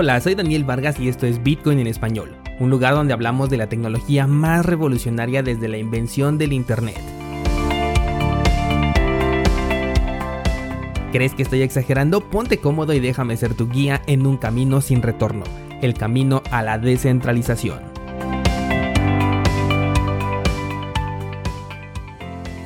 Hola, soy Daniel Vargas y esto es Bitcoin en español, un lugar donde hablamos de la tecnología más revolucionaria desde la invención del Internet. ¿Crees que estoy exagerando? Ponte cómodo y déjame ser tu guía en un camino sin retorno, el camino a la descentralización.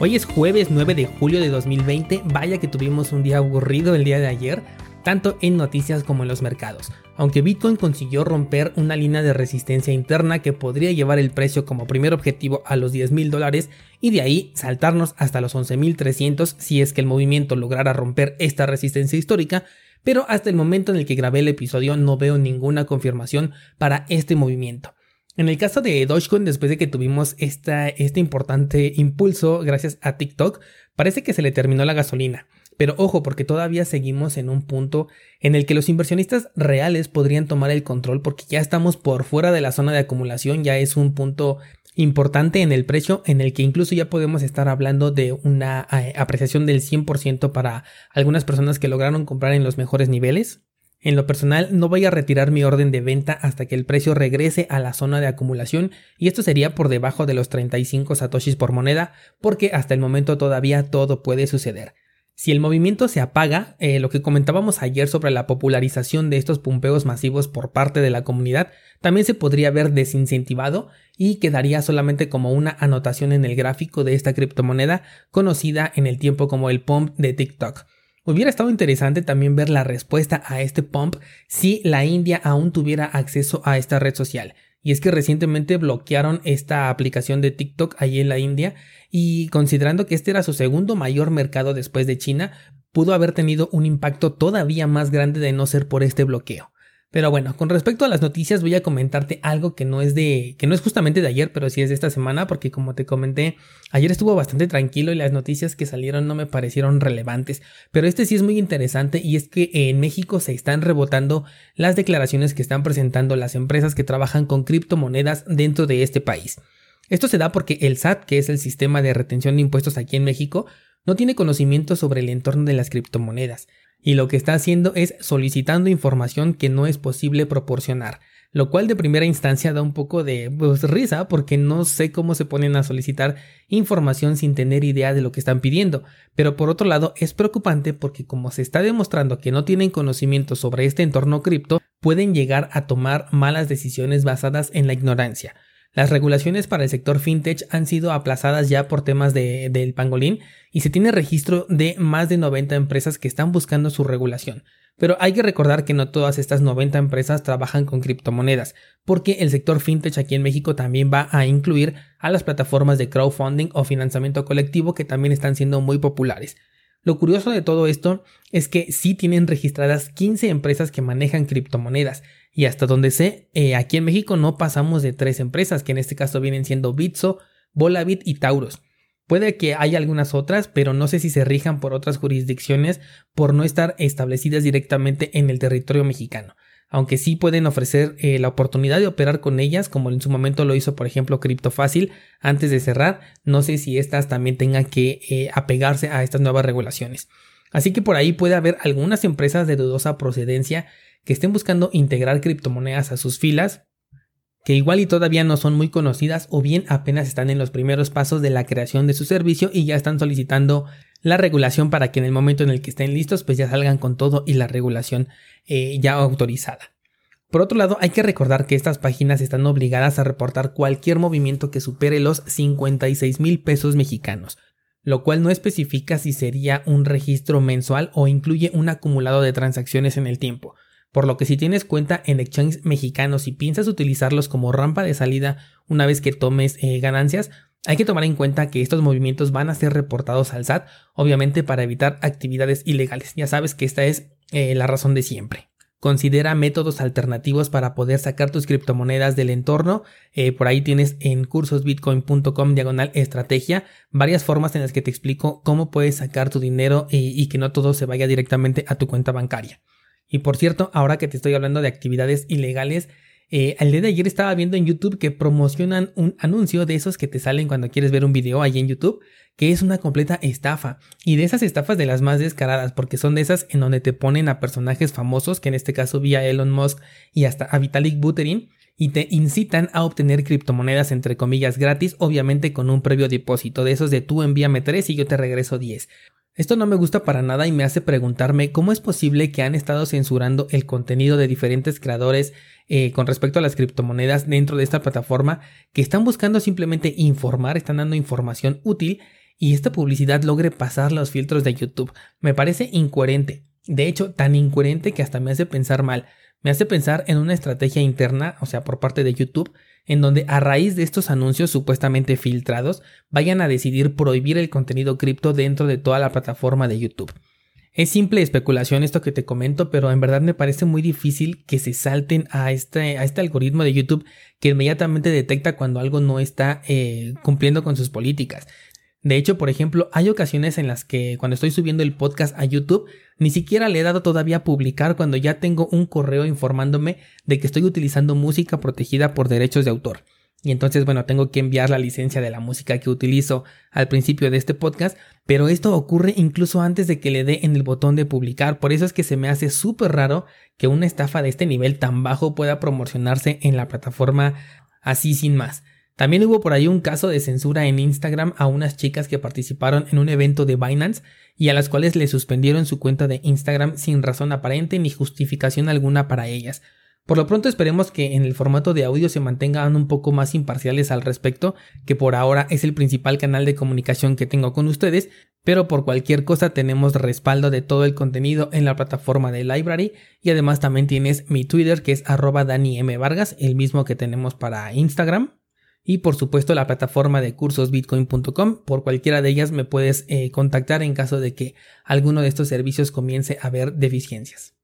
Hoy es jueves 9 de julio de 2020, vaya que tuvimos un día aburrido el día de ayer, tanto en noticias como en los mercados, aunque Bitcoin consiguió romper una línea de resistencia interna que podría llevar el precio como primer objetivo a los 10 mil dólares y de ahí saltarnos hasta los 11.300 si es que el movimiento lograra romper esta resistencia histórica, pero hasta el momento en el que grabé el episodio no veo ninguna confirmación para este movimiento. En el caso de Dogecoin, después de que tuvimos esta, este importante impulso gracias a TikTok, parece que se le terminó la gasolina. Pero ojo, porque todavía seguimos en un punto en el que los inversionistas reales podrían tomar el control porque ya estamos por fuera de la zona de acumulación, ya es un punto importante en el precio en el que incluso ya podemos estar hablando de una eh, apreciación del 100% para algunas personas que lograron comprar en los mejores niveles. En lo personal, no voy a retirar mi orden de venta hasta que el precio regrese a la zona de acumulación y esto sería por debajo de los 35 satoshis por moneda porque hasta el momento todavía todo puede suceder. Si el movimiento se apaga, eh, lo que comentábamos ayer sobre la popularización de estos pumpeos masivos por parte de la comunidad también se podría ver desincentivado y quedaría solamente como una anotación en el gráfico de esta criptomoneda conocida en el tiempo como el pump de TikTok. Hubiera estado interesante también ver la respuesta a este pump si la India aún tuviera acceso a esta red social. Y es que recientemente bloquearon esta aplicación de TikTok ahí en la India y considerando que este era su segundo mayor mercado después de China, pudo haber tenido un impacto todavía más grande de no ser por este bloqueo. Pero bueno, con respecto a las noticias voy a comentarte algo que no es de que no es justamente de ayer, pero sí es de esta semana porque como te comenté, ayer estuvo bastante tranquilo y las noticias que salieron no me parecieron relevantes, pero este sí es muy interesante y es que en México se están rebotando las declaraciones que están presentando las empresas que trabajan con criptomonedas dentro de este país. Esto se da porque el SAT, que es el sistema de retención de impuestos aquí en México, no tiene conocimiento sobre el entorno de las criptomonedas y lo que está haciendo es solicitando información que no es posible proporcionar, lo cual de primera instancia da un poco de pues, risa porque no sé cómo se ponen a solicitar información sin tener idea de lo que están pidiendo, pero por otro lado es preocupante porque como se está demostrando que no tienen conocimiento sobre este entorno cripto, pueden llegar a tomar malas decisiones basadas en la ignorancia. Las regulaciones para el sector fintech han sido aplazadas ya por temas de, del pangolín y se tiene registro de más de 90 empresas que están buscando su regulación. Pero hay que recordar que no todas estas 90 empresas trabajan con criptomonedas, porque el sector fintech aquí en México también va a incluir a las plataformas de crowdfunding o financiamiento colectivo que también están siendo muy populares. Lo curioso de todo esto es que sí tienen registradas 15 empresas que manejan criptomonedas y hasta donde sé, eh, aquí en México no pasamos de tres empresas que en este caso vienen siendo Bitso, Volabit y Tauros. Puede que haya algunas otras, pero no sé si se rijan por otras jurisdicciones por no estar establecidas directamente en el territorio mexicano aunque sí pueden ofrecer eh, la oportunidad de operar con ellas, como en su momento lo hizo por ejemplo Fácil antes de cerrar, no sé si estas también tengan que eh, apegarse a estas nuevas regulaciones. Así que por ahí puede haber algunas empresas de dudosa procedencia que estén buscando integrar criptomonedas a sus filas, que igual y todavía no son muy conocidas o bien apenas están en los primeros pasos de la creación de su servicio y ya están solicitando la regulación para que en el momento en el que estén listos pues ya salgan con todo y la regulación eh, ya autorizada. Por otro lado, hay que recordar que estas páginas están obligadas a reportar cualquier movimiento que supere los 56 mil pesos mexicanos, lo cual no especifica si sería un registro mensual o incluye un acumulado de transacciones en el tiempo. Por lo que si tienes cuenta en exchanges mexicanos y piensas utilizarlos como rampa de salida una vez que tomes eh, ganancias, hay que tomar en cuenta que estos movimientos van a ser reportados al SAT, obviamente para evitar actividades ilegales. Ya sabes que esta es eh, la razón de siempre. Considera métodos alternativos para poder sacar tus criptomonedas del entorno. Eh, por ahí tienes en cursosbitcoin.com diagonal estrategia varias formas en las que te explico cómo puedes sacar tu dinero y que no todo se vaya directamente a tu cuenta bancaria. Y por cierto, ahora que te estoy hablando de actividades ilegales, Eh, el día de ayer estaba viendo en YouTube que promocionan un anuncio de esos que te salen cuando quieres ver un video ahí en YouTube, que es una completa estafa. Y de esas estafas de las más descaradas, porque son de esas en donde te ponen a personajes famosos, que en este caso vi a Elon Musk y hasta a Vitalik Buterin, y te incitan a obtener criptomonedas entre comillas gratis, obviamente con un previo depósito de esos de tú envíame 3 y yo te regreso 10. Esto no me gusta para nada y me hace preguntarme cómo es posible que han estado censurando el contenido de diferentes creadores eh, con respecto a las criptomonedas dentro de esta plataforma que están buscando simplemente informar, están dando información útil y esta publicidad logre pasar los filtros de YouTube. Me parece incoherente. De hecho, tan incoherente que hasta me hace pensar mal. Me hace pensar en una estrategia interna, o sea, por parte de YouTube, en donde a raíz de estos anuncios supuestamente filtrados vayan a decidir prohibir el contenido cripto dentro de toda la plataforma de YouTube. Es simple especulación esto que te comento, pero en verdad me parece muy difícil que se salten a este, este algoritmo de YouTube que inmediatamente detecta cuando algo no está eh, cumpliendo con sus políticas. De hecho, por ejemplo, hay ocasiones en las que cuando estoy subiendo el podcast a YouTube, ni siquiera le he dado todavía a publicar cuando ya tengo un correo informándome de que estoy utilizando música protegida por derechos de autor. Y entonces, bueno, tengo que enviar la licencia de la música que utilizo al principio de este podcast, pero esto ocurre incluso antes de que le dé en el botón de publicar. Por eso es que se me hace súper raro que una estafa de este nivel tan bajo pueda promocionarse en la plataforma así sin más. También hubo por ahí un caso de censura en Instagram a unas chicas que participaron en un evento de Binance y a las cuales le suspendieron su cuenta de Instagram sin razón aparente ni justificación alguna para ellas. Por lo pronto esperemos que en el formato de audio se mantengan un poco más imparciales al respecto, que por ahora es el principal canal de comunicación que tengo con ustedes, pero por cualquier cosa tenemos respaldo de todo el contenido en la plataforma de Library y además también tienes mi Twitter que es arroba Dani M. Vargas, el mismo que tenemos para Instagram y por supuesto la plataforma de cursosbitcoin.com. Por cualquiera de ellas me puedes eh, contactar en caso de que alguno de estos servicios comience a haber deficiencias.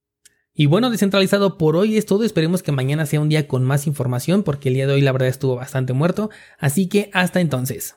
Y bueno, descentralizado por hoy es todo. Esperemos que mañana sea un día con más información porque el día de hoy la verdad estuvo bastante muerto. Así que hasta entonces.